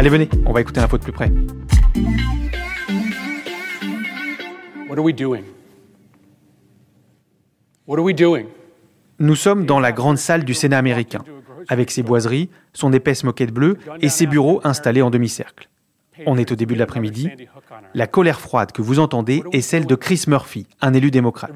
Allez, venez, on va écouter l'info de plus près. What are we doing? What are we doing? Nous sommes dans la grande salle du Sénat américain, avec ses boiseries, son épaisse moquette bleue et ses bureaux installés en demi-cercle. On est au début de l'après-midi. La colère froide que vous entendez est celle de Chris Murphy, un élu démocrate.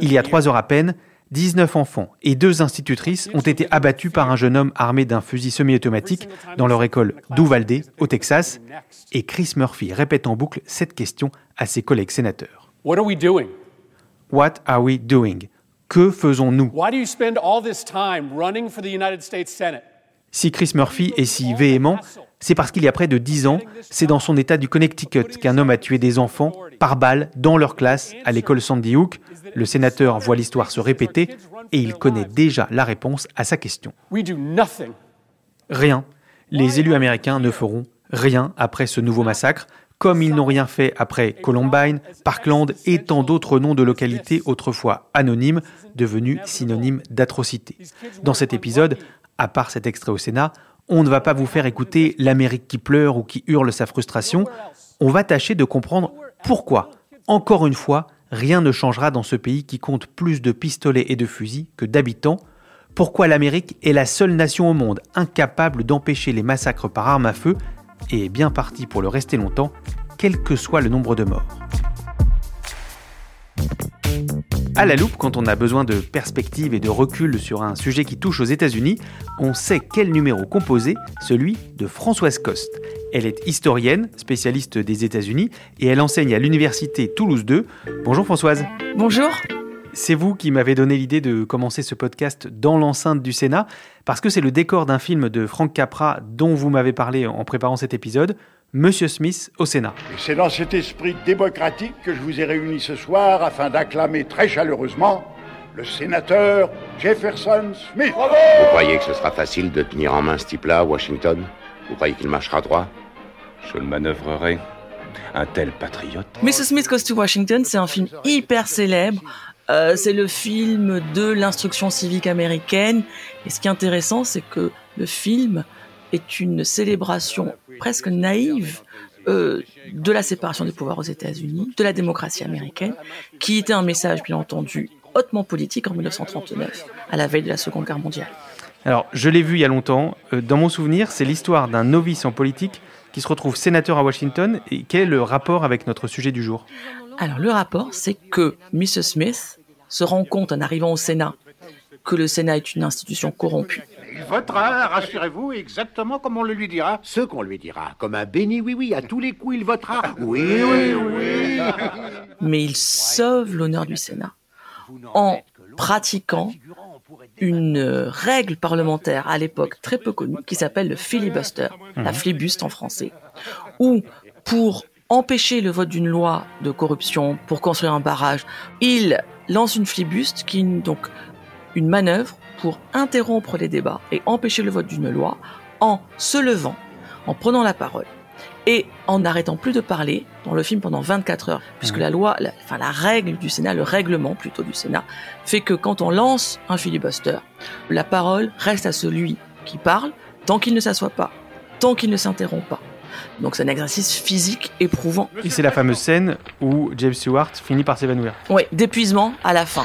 Il y a trois heures à peine, 19 enfants et deux institutrices ont été abattus par un jeune homme armé d'un fusil semi-automatique dans leur école d'Uvalde, au Texas, et Chris Murphy répète en boucle cette question à ses collègues sénateurs. What are we doing? What are we doing? Que faisons-nous? Why do you spend all this time running for the United States Senate? Si Chris Murphy est si véhément, c'est parce qu'il y a près de 10 ans, c'est dans son état du Connecticut qu'un homme a tué des enfants par balle dans leur classe à l'école Sandy Hook. Le sénateur voit l'histoire se répéter et il connaît déjà la réponse à sa question. Rien. Les élus américains ne feront rien après ce nouveau massacre, comme ils n'ont rien fait après Columbine, Parkland et tant d'autres noms de localités autrefois anonymes, devenus synonymes d'atrocité. Dans cet épisode, à part cet extrait au Sénat, on ne va pas vous faire écouter l'Amérique qui pleure ou qui hurle sa frustration, on va tâcher de comprendre pourquoi, encore une fois, rien ne changera dans ce pays qui compte plus de pistolets et de fusils que d'habitants, pourquoi l'Amérique est la seule nation au monde incapable d'empêcher les massacres par arme à feu et est bien partie pour le rester longtemps, quel que soit le nombre de morts. À la loupe, quand on a besoin de perspective et de recul sur un sujet qui touche aux États-Unis, on sait quel numéro composer, celui de Françoise Coste. Elle est historienne, spécialiste des États-Unis, et elle enseigne à l'université Toulouse 2. Bonjour Françoise. Bonjour. C'est vous qui m'avez donné l'idée de commencer ce podcast dans l'enceinte du Sénat, parce que c'est le décor d'un film de Frank Capra dont vous m'avez parlé en préparant cet épisode, Monsieur Smith au Sénat. Et c'est dans cet esprit démocratique que je vous ai réunis ce soir afin d'acclamer très chaleureusement le sénateur Jefferson Smith. Vous croyez que ce sera facile de tenir en main ce type-là à Washington? Vous croyez qu'il marchera droit? Je le manœuvrerai. Un tel patriote. Mrs. Smith Goes to Washington, c'est un film hyper célèbre. Euh, c'est le film de l'instruction civique américaine. Et ce qui est intéressant, c'est que le film est une célébration presque naïve euh, de la séparation des pouvoirs aux États-Unis, de la démocratie américaine, qui était un message, bien entendu, hautement politique en 1939, à la veille de la Seconde Guerre mondiale. Alors, je l'ai vu il y a longtemps. Euh, Dans mon souvenir, c'est l'histoire d'un novice en politique qui se retrouve sénateur à Washington. Et quel est le rapport avec notre sujet du jour? Alors, le rapport, c'est que Mrs. Smith se rend compte en arrivant au Sénat que le Sénat est une institution corrompue. Il votera, rassurez-vous, exactement comme on le lui dira. Ce qu'on lui dira, comme un béni, oui, oui, à tous les coups, il votera. Oui, oui, oui. mais il sauve l'honneur du Sénat en pratiquant une règle parlementaire à l'époque très peu connue qui s'appelle le filibuster, la flibuste en français, où pour empêcher le vote d'une loi de corruption, pour construire un barrage, il lance une flibuste qui est donc une manœuvre pour interrompre les débats et empêcher le vote d'une loi en se levant, en prenant la parole Et en n'arrêtant plus de parler dans le film pendant 24 heures, puisque la loi, la, enfin la règle du Sénat, le règlement plutôt du Sénat, fait que quand on lance un filibuster, la parole reste à celui qui parle tant qu'il ne s'assoit pas, tant qu'il ne s'interrompt pas. Donc c'est un exercice physique éprouvant. Et c'est la fameuse scène où James Stewart finit par s'évanouir. Oui, d'épuisement à la fin.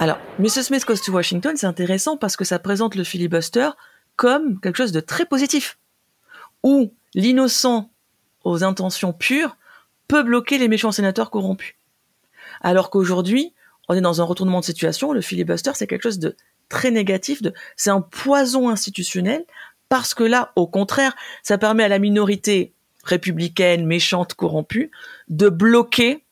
Alors, Mrs. Smith Goes to Washington, c'est intéressant parce que ça présente le filibuster comme quelque chose de très positif, où l'innocent aux intentions pures peut bloquer les méchants sénateurs corrompus. Alors qu'aujourd'hui, on est dans un retournement de situation, le filibuster, c'est quelque chose de très négatif, c'est un poison institutionnel, parce que là, au contraire, ça permet à la minorité républicaine, méchante, corrompue, de bloquer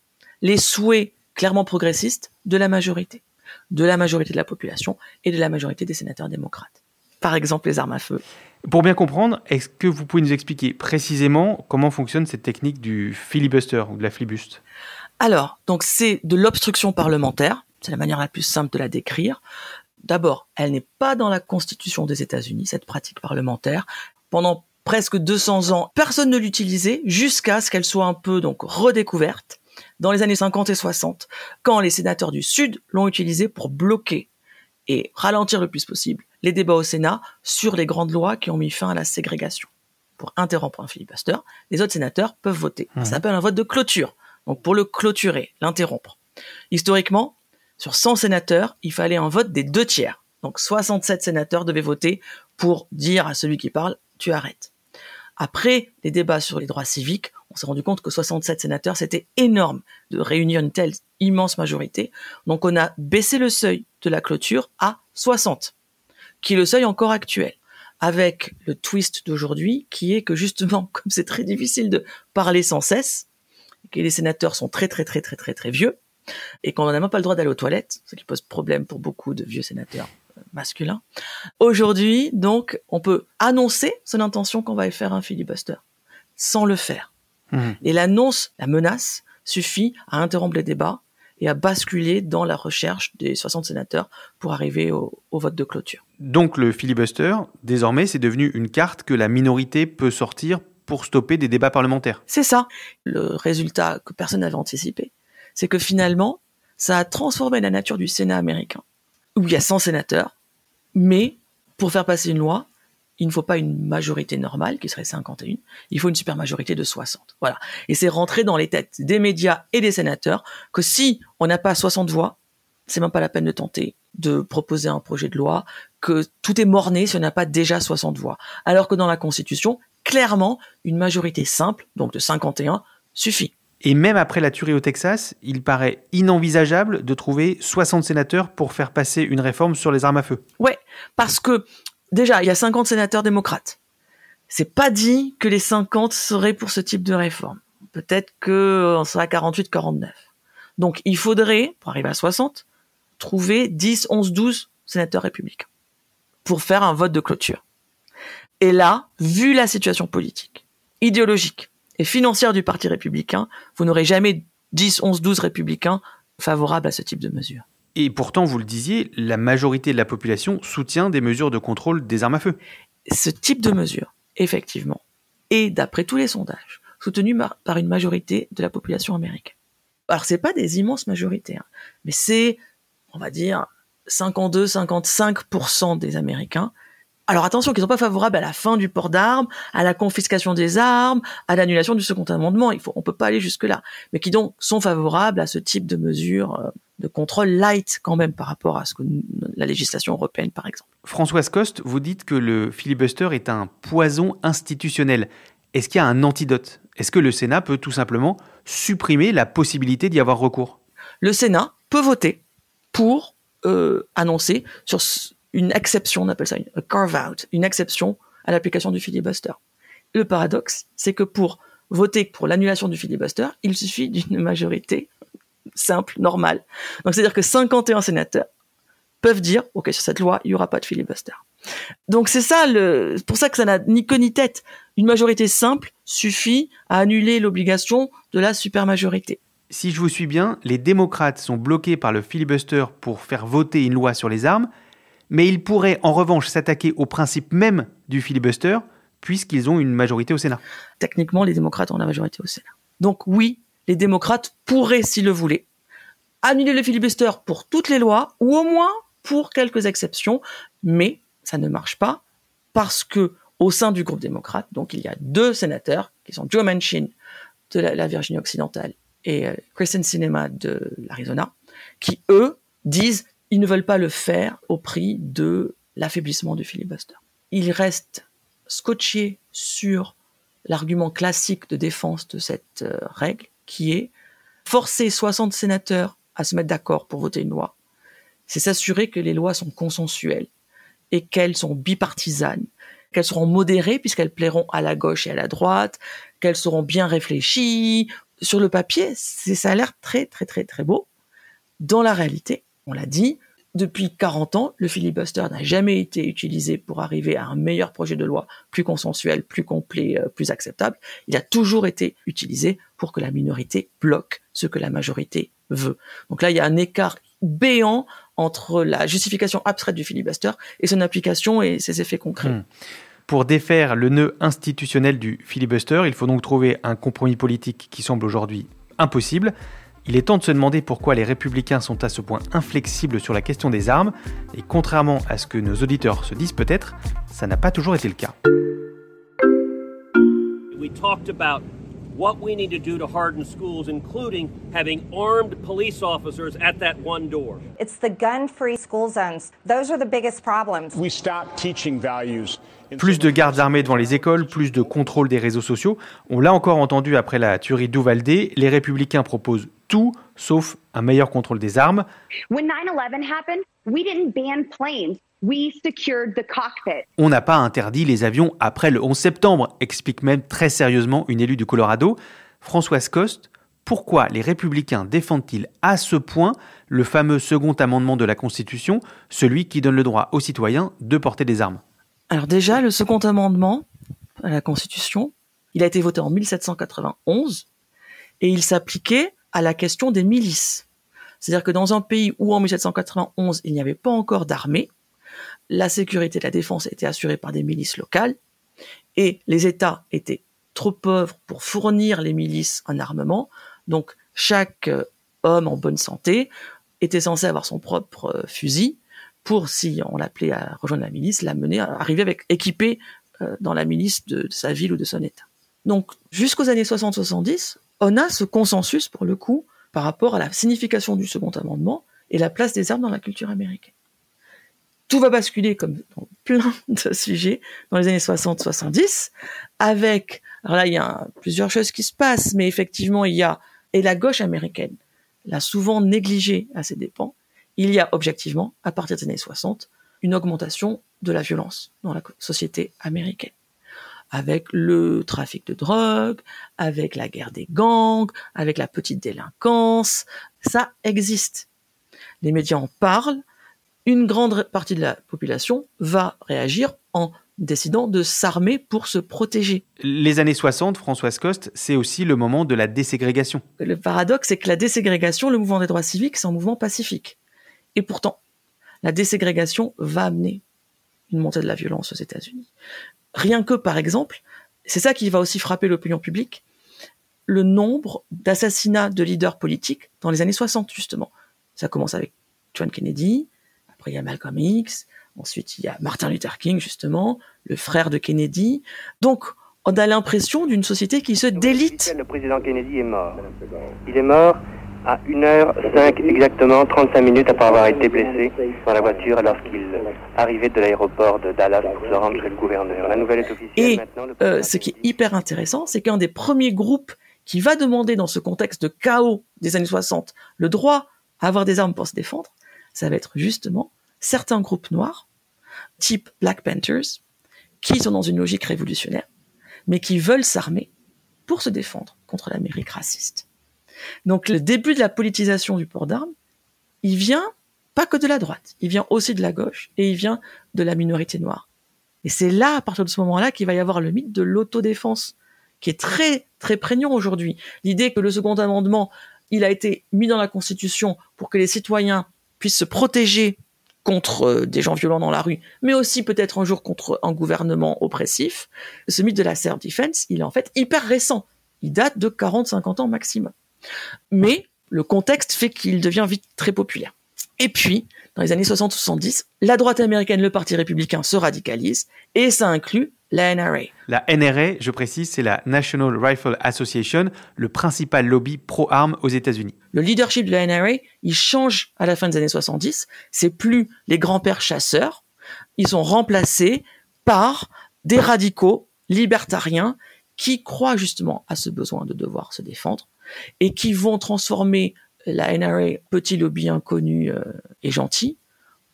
les souhaits clairement progressistes de la majorité, de la majorité de la population et de la majorité des sénateurs démocrates. Par exemple, les armes à feu. Pour bien comprendre, est-ce que vous pouvez nous expliquer précisément comment fonctionne cette technique du filibuster ou de la flibuste? Alors, donc c'est de l'obstruction parlementaire, c'est la manière la plus simple de la décrire. D'abord, elle n'est pas dans la Constitution des États-Unis, cette pratique parlementaire. Pendant presque 200 ans, personne ne l'utilisait jusqu'à ce qu'elle soit un peu donc redécouverte dans les années 50 et 60, quand les sénateurs du Sud l'ont utilisée pour bloquer et ralentir le plus possible les débats au Sénat sur les grandes lois qui ont mis fin à la ségrégation. Pour interrompre un filibuster, les autres sénateurs peuvent voter. Ça s'appelle un vote de clôture. Donc pour le clôturer, l'interrompre. Historiquement, sur 100 sénateurs, il fallait un vote des deux tiers. Donc 67 sénateurs devaient voter pour dire à celui qui parle, tu arrêtes. Après les débats sur les droits civiques, on s'est rendu compte que 67 sénateurs, c'était énorme de réunir une telle immense majorité. Donc on a baissé le seuil de la clôture à 60, qui est le seuil encore actuel. Avec le twist d'aujourd'hui, qui est que justement, comme c'est très difficile de parler sans cesse, que les sénateurs sont très très très très très très vieux, et qu'on n'a même pas le droit d'aller aux toilettes, ce qui pose problème pour beaucoup de vieux sénateurs masculins. Aujourd'hui, donc, on peut annoncer son intention qu'on va faire un filibuster, sans le faire. Mmh. Et l'annonce, la menace, suffit à interrompre les débats et à basculer dans la recherche des 60 sénateurs pour arriver au, au vote de clôture. Donc le filibuster, désormais, c'est devenu une carte que la minorité peut sortir pour stopper des débats parlementaires. C'est ça. Le résultat que personne n'avait anticipé, c'est que finalement, ça a transformé la nature du Sénat américain, où il y a 100 sénateurs, mais pour faire passer une loi, il ne faut pas une majorité normale, qui serait 51, il faut une supermajorité de 60. Voilà. Et c'est rentré dans les têtes des médias et des sénateurs que si on n'a pas 60 voix, c'est même pas la peine de tenter de proposer un projet de loi, que tout est morné si on n'a pas déjà 60 voix. Alors que dans la Constitution, clairement, une majorité simple, donc de 51, suffit. Et même après la tuerie au Texas, il paraît inenvisageable de trouver 60 sénateurs pour faire passer une réforme sur les armes à feu. Ouais, parce que déjà, il y a 50 sénateurs démocrates. C'est pas dit que les 50 seraient pour ce type de réforme. Peut-être que on serait à 48, 49. Donc, il faudrait, pour arriver à 60, trouver 10, 11, 12 sénateurs républicains pour faire un vote de clôture. Et là, vu la situation politique, idéologique, et financière du Parti républicain, vous n'aurez jamais 10, 11, 12 républicains favorables à ce type de mesures. Et pourtant, vous le disiez, la majorité de la population soutient des mesures de contrôle des armes à feu. Ce type de mesure, effectivement, est, d'après tous les sondages, soutenu par une majorité de la population américaine. Alors, c'est pas des immenses majorités, hein, mais c'est, on va dire, 52-55% des Américains alors attention, qu'ils ne sont pas favorables à la fin du port d'armes, à la confiscation des armes, à l'annulation du second amendement. Il faut, on peut pas aller jusque là, mais qui donc sont favorables à ce type de mesures euh, de contrôle light quand même par rapport à ce que la législation européenne, par exemple. Françoise Coste, vous dites que le filibuster est un poison institutionnel. Est-ce qu'il y a un antidote? Est-ce que le Sénat peut tout simplement supprimer la possibilité d'y avoir recours? Le Sénat peut voter pour euh, annoncer sur une exception, on appelle ça une carve-out, une exception à l'application du filibuster. Le paradoxe, c'est que pour voter pour l'annulation du filibuster, il suffit d'une majorité simple, normale. Donc c'est-à-dire que 51 sénateurs peuvent dire, OK, sur cette loi, il n'y aura pas de filibuster. Donc c'est ça, le, pour ça que ça n'a ni queue ni tête. Une majorité simple suffit à annuler l'obligation de la supermajorité. Si je vous suis bien, les démocrates sont bloqués par le filibuster pour faire voter une loi sur les armes, Mais ils pourraient en revanche s'attaquer au principe même du filibuster, puisqu'ils ont une majorité au Sénat. Techniquement, les démocrates ont la majorité au Sénat. Donc oui, les démocrates pourraient, s'ils le voulaient, annuler le filibuster pour toutes les lois, ou au moins pour quelques exceptions, mais ça ne marche pas parce que au sein du groupe démocrate, donc il y a deux sénateurs qui sont Joe Manchin de la, Virginie occidentale et euh, Kristen Sinema de l'Arizona, qui eux disent ils ne veulent pas le faire au prix de l'affaiblissement du filibuster. Ils restent scotchés sur l'argument classique de défense de cette euh, règle, qui est forcer 60 sénateurs à se mettre d'accord pour voter une loi, c'est s'assurer que les lois sont consensuelles et qu'elles sont bipartisanes, qu'elles seront modérées puisqu'elles plairont à la gauche et à la droite, qu'elles seront bien réfléchies. Sur le papier, ça a l'air très très très très beau. Dans la réalité, on l'a dit, depuis 40 ans, le filibuster n'a jamais été utilisé pour arriver à un meilleur projet de loi, plus consensuel, plus complet, euh, plus acceptable. Il a toujours été utilisé pour que la minorité bloque ce que la majorité veut. Donc là, il y a un écart béant entre la justification abstraite du filibuster et son application et ses effets concrets. Hmm. Pour défaire le nœud institutionnel du filibuster, il faut donc trouver un compromis politique qui semble aujourd'hui impossible. Il est temps de se demander pourquoi les républicains sont à ce point inflexibles sur la question des armes, et contrairement à ce que nos auditeurs se disent peut-être, ça n'a pas toujours été le cas. We talked about what we need to do to harden schools, including having armed police officers at that one door. It's the gun-free school zones. Those are the biggest problems. We stop teaching values plus de gardes armés devant les écoles, plus de contrôle des réseaux sociaux. On l'a encore entendu après la tuerie d'Uvalde, les républicains proposent tout sauf un meilleur contrôle des armes. On n'a pas interdit les avions après le 11 septembre, explique même très sérieusement une élue du Colorado. Françoise Coste, pourquoi les républicains défendent-ils à ce point le fameux second amendement de la Constitution, celui qui donne le droit aux citoyens de porter des armes? Alors déjà, le second amendement à la Constitution, il a été voté en 1791 et il s'appliquait à la question des milices. C'est-à-dire que dans un pays où en 1791 il n'y avait pas encore d'armée, la sécurité de la défense était assurée par des milices locales et les États étaient trop pauvres pour fournir les milices en armement. Donc chaque euh, homme en bonne santé était censé avoir son propre euh, fusil pour, si on l'appelait à rejoindre la milice, la mener à arriver avec équipé euh, dans la milice de, sa ville ou de son État. Donc, jusqu'aux années 60-70, on a ce consensus, pour le coup, par rapport à la signification du second amendement et la place des armes dans la culture américaine. Tout va basculer, comme dans plein de sujets, dans les années 60-70, avec, alors là, il y a plusieurs choses qui se passent, mais effectivement, il y a, et la gauche américaine l'a souvent négligé à ses dépens, il y a objectivement, à partir des années 60, une augmentation de la violence dans la société américaine. Avec le trafic de drogue, avec la guerre des gangs, avec la petite délinquance, ça existe. Les médias en parlent, une grande partie de la population va réagir en décidant de s'armer pour se protéger. Les années 60, Françoise Coste, c'est aussi le moment de la déségrégation. Le paradoxe, c'est que la déségrégation, le mouvement des droits civiques, c'est un mouvement pacifique. Et pourtant, la déségrégation va amener une montée de la violence aux États-Unis. Rien que, par exemple, c'est ça qui va aussi frapper l'opinion publique, le nombre d'assassinats de leaders politiques dans les années 60, justement. Ça commence avec John Kennedy, après il y a Malcolm X, ensuite il y a Martin Luther King, justement, le frère de Kennedy. Donc, on a l'impression d'une société qui se délite. Le président Kennedy est mort. Il est mort à 1h05 exactement, 35 minutes après avoir été blessé dans la voiture lorsqu'il arrivait de l'aéroport de Dallas pour se rendre chez le gouverneur. La nouvelle est officielle Et euh, ce qui est hyper intéressant, c'est qu'un des premiers groupes qui va demander dans ce contexte de chaos des années 60 le droit à avoir des armes pour se défendre, ça va être justement certains groupes noirs, type Black Panthers, qui sont dans une logique révolutionnaire, mais qui veulent s'armer pour se défendre contre l'Amérique raciste. Donc le début de la politisation du port d'armes, il vient pas que de la droite, il vient aussi de la gauche et il vient de la minorité noire. Et c'est là, à partir de ce moment-là, qu'il va y avoir le mythe de l'autodéfense, qui est très, très prégnant aujourd'hui. L'idée que le second amendement, il a été mis dans la Constitution pour que les citoyens puissent se protéger contre euh, des gens violents dans la rue, mais aussi peut-être un jour contre un gouvernement oppressif. Ce mythe de la self-defense, il est en fait hyper récent. Il date de 40-50 ans maximum. Mais le contexte fait qu'il devient vite très populaire. Et puis, dans les années 60-70, la droite américaine, le Parti républicain se radicalise, et ça inclut la NRA. La NRA, je précise, c'est la National Rifle Association, le principal lobby pro-armes aux États-Unis. Le leadership de la NRA, il change à la fin des années 70. C'est plus les grands-pères chasseurs. Ils sont remplacés par des radicaux libertariens qui croient justement à ce besoin de devoir se défendre et qui vont transformer la NRA, petit lobby inconnu euh, et gentil,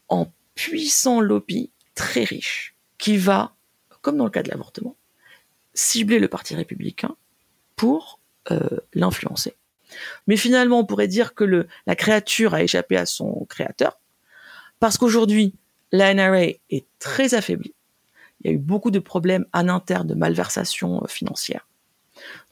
en puissant lobby très riche qui va comme dans le cas de l'avortement, cibler le Parti républicain pour euh, l'influencer. Mais finalement, on pourrait dire que la créature a échappé à son créateur, parce qu'aujourd'hui, la NRA est très affaiblie. Il y a eu beaucoup de problèmes en interne de malversation euh, financière.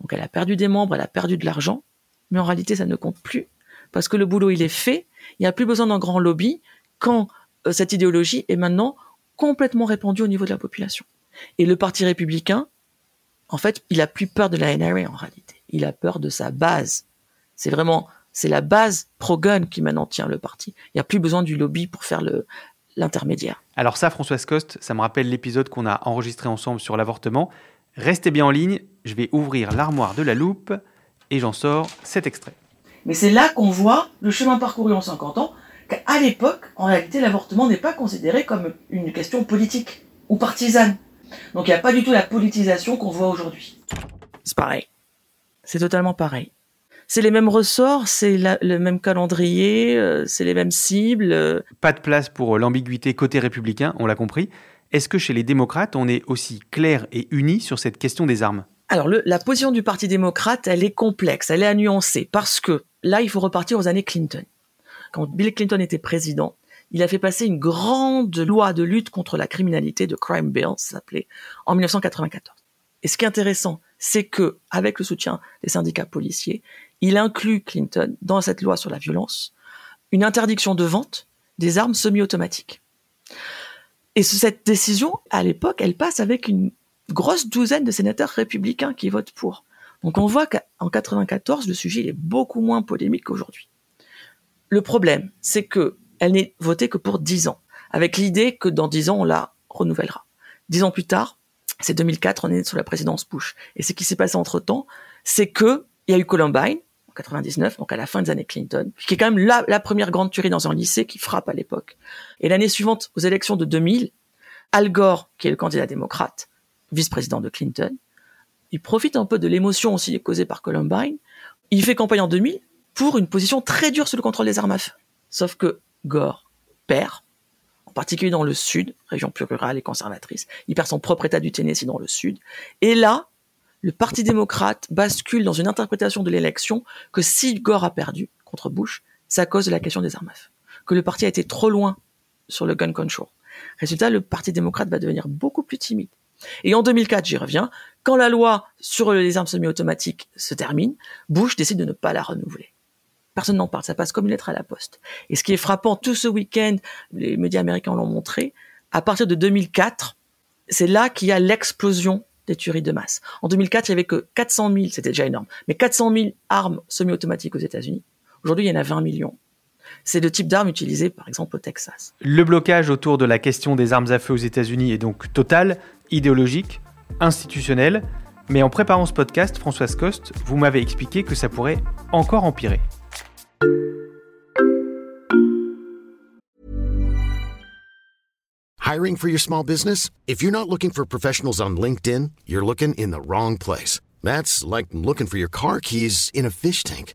Donc elle a perdu des membres, elle a perdu de l'argent, mais en réalité, ça ne compte plus, parce que le boulot, il est fait, il n'y a plus besoin d'un grand lobby quand euh, cette idéologie est maintenant complètement répandue au niveau de la population. Et le Parti républicain, en fait, il a plus peur de la NRA en réalité. Il a peur de sa base. C'est vraiment, c'est la base pro-gun qui maintenant tient le parti. Il n'y a plus besoin du lobby pour faire le, l'intermédiaire. Alors ça, Françoise Coste, ça me rappelle l'épisode qu'on a enregistré ensemble sur l'avortement. Restez bien en ligne, je vais ouvrir l'armoire de la loupe et j'en sors cet extrait. Mais c'est là qu'on voit le chemin parcouru en 50 ans, qu'à l'époque, en réalité, l'avortement n'est pas considéré comme une question politique ou partisane. Donc il n'y a pas du tout la politisation qu'on voit aujourd'hui. C'est pareil. C'est totalement pareil. C'est les mêmes ressorts, c'est le même calendrier, euh, c'est les mêmes cibles. Euh. Pas de place pour l'ambiguïté côté républicain, on l'a compris. Est-ce que chez les démocrates, on est aussi clair et uni sur cette question des armes? Alors la position du Parti démocrate, elle est complexe, elle est à nuancer, parce que là, il faut repartir aux années Clinton. Quand Bill Clinton était président, il a fait passer une grande loi de lutte contre la criminalité, de Crime Bill, ça s'appelait, en 1994. Et ce qui est intéressant, c'est que, avec le soutien des syndicats policiers, il inclut Clinton dans cette loi sur la violence une interdiction de vente des armes semi-automatiques. Et cette décision, à l'époque, elle passe avec une grosse douzaine de sénateurs républicains qui votent pour. Donc on voit qu'en 94, le sujet est beaucoup moins polémique qu'aujourd'hui. Le problème, c'est que elle n'est votée que pour 10 ans, avec l'idée que dans 10 ans, on la renouvellera. 10 ans plus tard, c'est 2004, on est sous la présidence Bush. Et ce qui s'est passé entre-temps, c'est que il y a eu Columbine, en 99, donc à la fin des années Clinton, qui est quand même la, la première grande tuerie dans un lycée qui frappe à l'époque. Et l'année suivante, aux élections de 2000, Al Gore, qui est le candidat démocrate, vice-président de Clinton, il profite un peu de l'émotion aussi causée par Columbine. Il fait campagne en 2000 pour une position très dure sur le contrôle des armes à feu. Sauf que Gore perd, en particulier dans le sud, région plus rurale et conservatrice. Il perd son propre état du Tennessee dans le sud. Et là, le Parti démocrate bascule dans une interprétation de l'élection que si Gore a perdu contre Bush, c'est à cause de la question des armes à feu. Que le parti a été trop loin sur le gun control. Résultat, le Parti démocrate va devenir beaucoup plus timide. Et en 2004, j'y reviens, quand la loi sur les armes semi-automatiques se termine, Bush décide de ne pas la renouveler. Personne n'en parle, ça passe comme une lettre à la poste. Et ce qui est frappant, tout ce week-end, les médias américains l'ont montré, à partir de 2004, c'est là qu'il y a l'explosion des tueries de masse. En 2004, il y avait que 400 000, c'était déjà énorme, mais 400 000 armes semi-automatiques aux États-Unis. Aujourd'hui, il y en a 20 millions. C'est le type d'armes utilisées, par exemple, au Texas. Le blocage autour de la question des armes à feu aux États-Unis est donc total, idéologique, institutionnel. Mais en préparant ce podcast, Françoise Coste, vous m'avez expliqué que ça pourrait encore empirer. Hiring for your small business? If you're not looking for professionals on LinkedIn, you're looking in the wrong place. That's like looking for your car keys in a fish tank.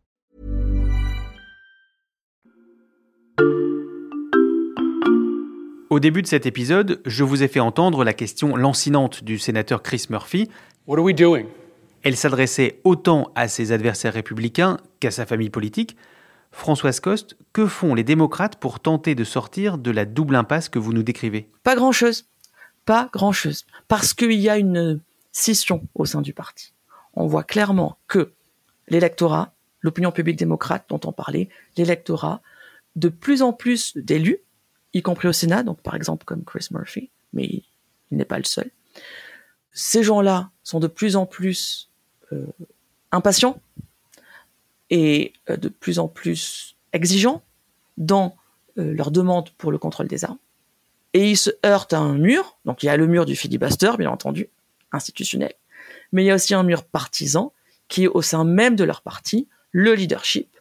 Au début de cet épisode, je vous ai fait entendre la question lancinante du sénateur Chris Murphy. What are we doing? Elle s'adressait autant à ses adversaires républicains qu'à sa famille politique. Françoise Coste, que font les démocrates pour tenter de sortir de la double impasse que vous nous décrivez? Pas grand-chose. Pas grand-chose. Parce qu'il y a une scission au sein du parti. On voit clairement que l'électorat, l'opinion publique démocrate dont on parlait, l'électorat, de plus en plus d'élus, y compris au Sénat, donc par exemple comme Chris Murphy, mais il n'est pas le seul, ces gens-là sont de plus en plus euh, impatients et euh, de plus en plus exigeants dans euh, leur demande pour le contrôle des armes. Et ils se heurtent à un mur, donc il y a le mur du filibuster, bien entendu, institutionnel, mais il y a aussi un mur partisan qui au sein même de leur parti, le leadership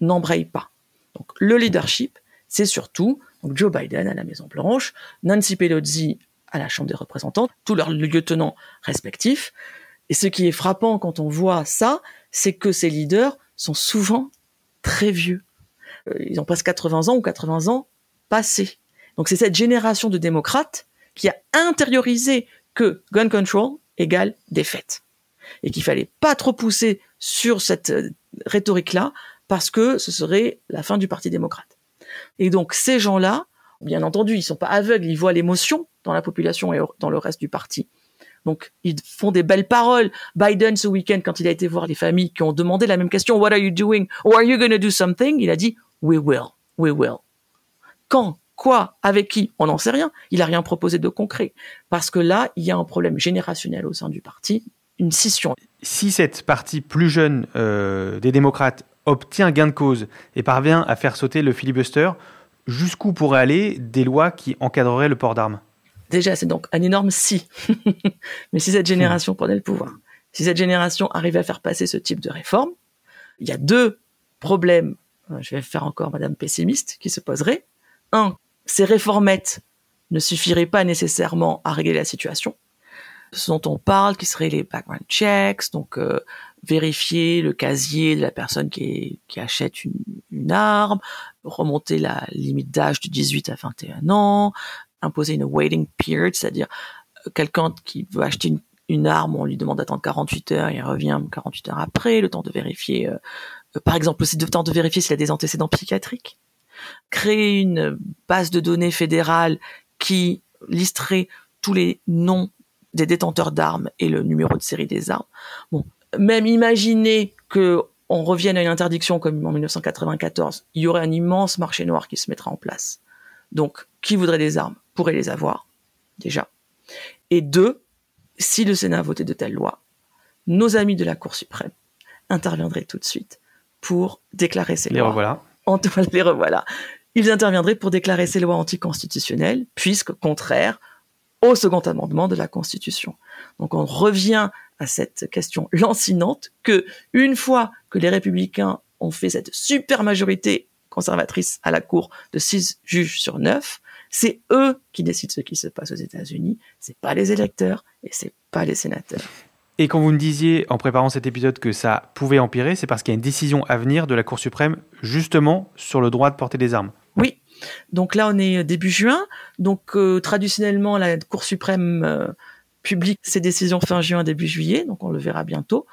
n'embraye pas. Donc le leadership, c'est surtout donc Joe Biden à la Maison Blanche, Nancy Pelosi à la Chambre des représentants, tous leurs lieutenants respectifs. Et ce qui est frappant quand on voit ça, c'est que ces leaders sont souvent très vieux. Euh, ils ont presque 80 ans ou 80 ans passés. Donc c'est cette génération de démocrates qui a intériorisé que gun control égale défaite. Et qu'il fallait pas trop pousser sur cette euh, rhétorique-là parce que ce serait la fin du Parti démocrate. Et donc ces gens-là, bien entendu, ils sont pas aveugles, ils voient l'émotion dans la population et dans le reste du parti. Donc ils font des belles paroles. Biden ce week-end, quand il a été voir les familles qui ont demandé la même question, What are you doing? Or are you going to do something? Il a dit We will, we will. Quand Quoi Avec qui? On n'en sait rien. Il n'a rien proposé de concret. Parce que là, il y a un problème générationnel au sein du parti, une scission. Si cette partie plus jeune euh, des démocrates obtient gain de cause et parvient à faire sauter le filibuster, jusqu'où pourraient aller des lois qui encadreraient le port d'armes Déjà, c'est donc un énorme si. Mais si cette génération prenait le pouvoir, si cette génération arrivait à faire passer ce type de réforme, il y a deux problèmes, euh, je vais faire encore Madame pessimiste, qui se poseraient. Un, ces réformettes ne suffiraient pas nécessairement à régler la situation. Ce dont on parle, qui seraient les background checks, donc euh, vérifier le casier de la personne qui, qui achète une, une, arme, remonter la limite d'âge de 18 à 21 ans, imposer une waiting period, c'est-à-dire euh, quelqu'un qui veut acheter une, une, arme, on lui demande d'attendre 48 heures, il revient 48 heures après, le temps de vérifier, euh, euh, par exemple aussi le temps de vérifier s'il a des antécédents psychiatriques créer une base de données fédérale qui listerait tous les noms des détenteurs d'armes et le numéro de série des armes. Bon, même imaginer que on revienne à une interdiction comme en 1994, il y aurait un immense marché noir qui se mettra en place. Donc, qui voudrait des armes pourrait les avoir, déjà. Et deux, si le Sénat votait de telles lois, nos amis de la Cour suprême interviendraient tout de suite pour déclarer ces les lois. Revoilà les revoilà. Ils interviendraient pour déclarer ces lois anticonstitutionnelles, puisque contraires au second amendement de la Constitution. Donc on revient à cette question lancinante que, une fois que les républicains ont fait cette super majorité conservatrice à la Cour de six juges sur neuf, c'est eux qui décident ce qui se passe aux États-Unis, c'est pas les électeurs et c'est pas les sénateurs. Et quand vous me disiez en préparant cet épisode que ça pouvait empirer, c'est parce qu'il y a une décision à venir de la Cour suprême justement sur le droit de porter des armes. Donc là, on est début juin. Donc euh, traditionnellement, la Cour suprême euh, publie ses décisions fin juin, début juillet. Donc on le verra bientôt.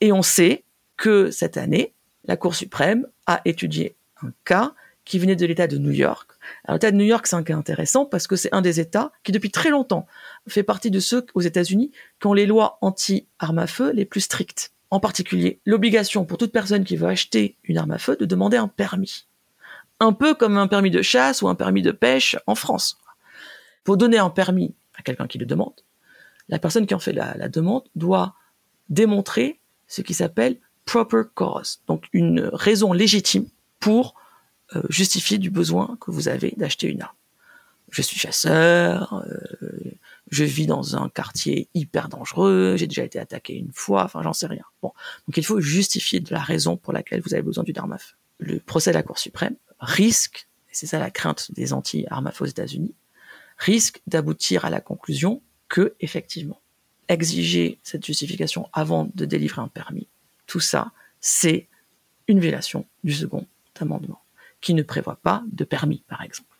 Et on sait que cette année, la Cour suprême a étudié un cas qui venait de l'État de New York. Alors l'État de New York, c'est un cas intéressant parce que c'est un des États qui, depuis très longtemps, fait partie de ceux aux États-Unis qui ont les lois anti-armes à feu les plus strictes. En particulier, l'obligation pour toute personne qui veut acheter une arme à feu de demander un permis. Un peu comme un permis de chasse ou un permis de pêche en France. Pour donner un permis à quelqu'un qui le demande, la personne qui en fait la, demande doit démontrer ce qui s'appelle proper cause, donc une raison légitime pour euh, justifier du besoin que vous avez d'acheter une arme. Je suis chasseur, euh, je vis dans un quartier hyper dangereux, j'ai déjà été attaqué une fois, enfin j'en sais rien. Bon, donc il faut justifier de la raison pour laquelle vous avez besoin d'une arme. Le procès de la Cour suprême risque, et c'est ça la crainte des feu aux États-Unis, risque d'aboutir à la conclusion que effectivement exiger cette justification avant de délivrer un permis, tout ça, c'est une violation du second amendement qui ne prévoit pas de permis, par exemple.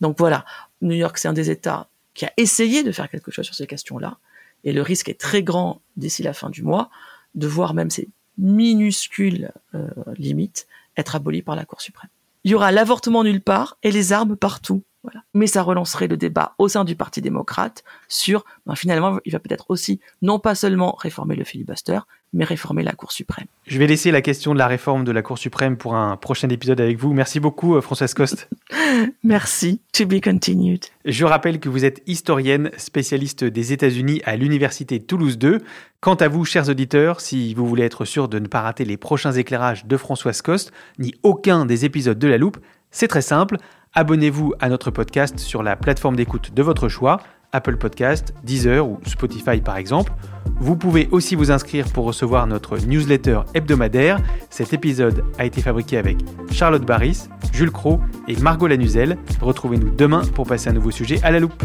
Donc voilà, New York, c'est un des États qui a essayé de faire quelque chose sur ces questions-là, Et le risque est très grand d'ici la fin du mois de voir même ces minuscules euh, limites être abolies par la Cour suprême. Il y aura l'avortement nulle part et les armes partout. Voilà. Mais ça relancerait le débat au sein du Parti démocrate sur, ben, finalement, il va peut-être aussi non pas seulement réformer le filibuster, mais réformer la Cour suprême. Je vais laisser la question de la réforme de la Cour suprême pour un prochain épisode avec vous. Merci beaucoup, euh, Françoise Coste. Merci. To be continued. Je rappelle que vous êtes historienne, spécialiste des États-Unis à l'Université Toulouse 2. Quant à vous, chers auditeurs, si vous voulez être sûr de ne pas rater les prochains éclairages de Françoise Coste, ni aucun des épisodes de La Loupe, c'est très simple. Abonnez-vous à notre podcast sur la plateforme d'écoute de votre choix, Apple Podcast, Deezer ou Spotify par exemple. Vous pouvez aussi vous inscrire pour recevoir notre newsletter hebdomadaire. Cet épisode a été fabriqué avec Charlotte Barris, Jules Cro et Margot Lanuzel. Retrouvez-nous demain pour passer un nouveau sujet à la loupe.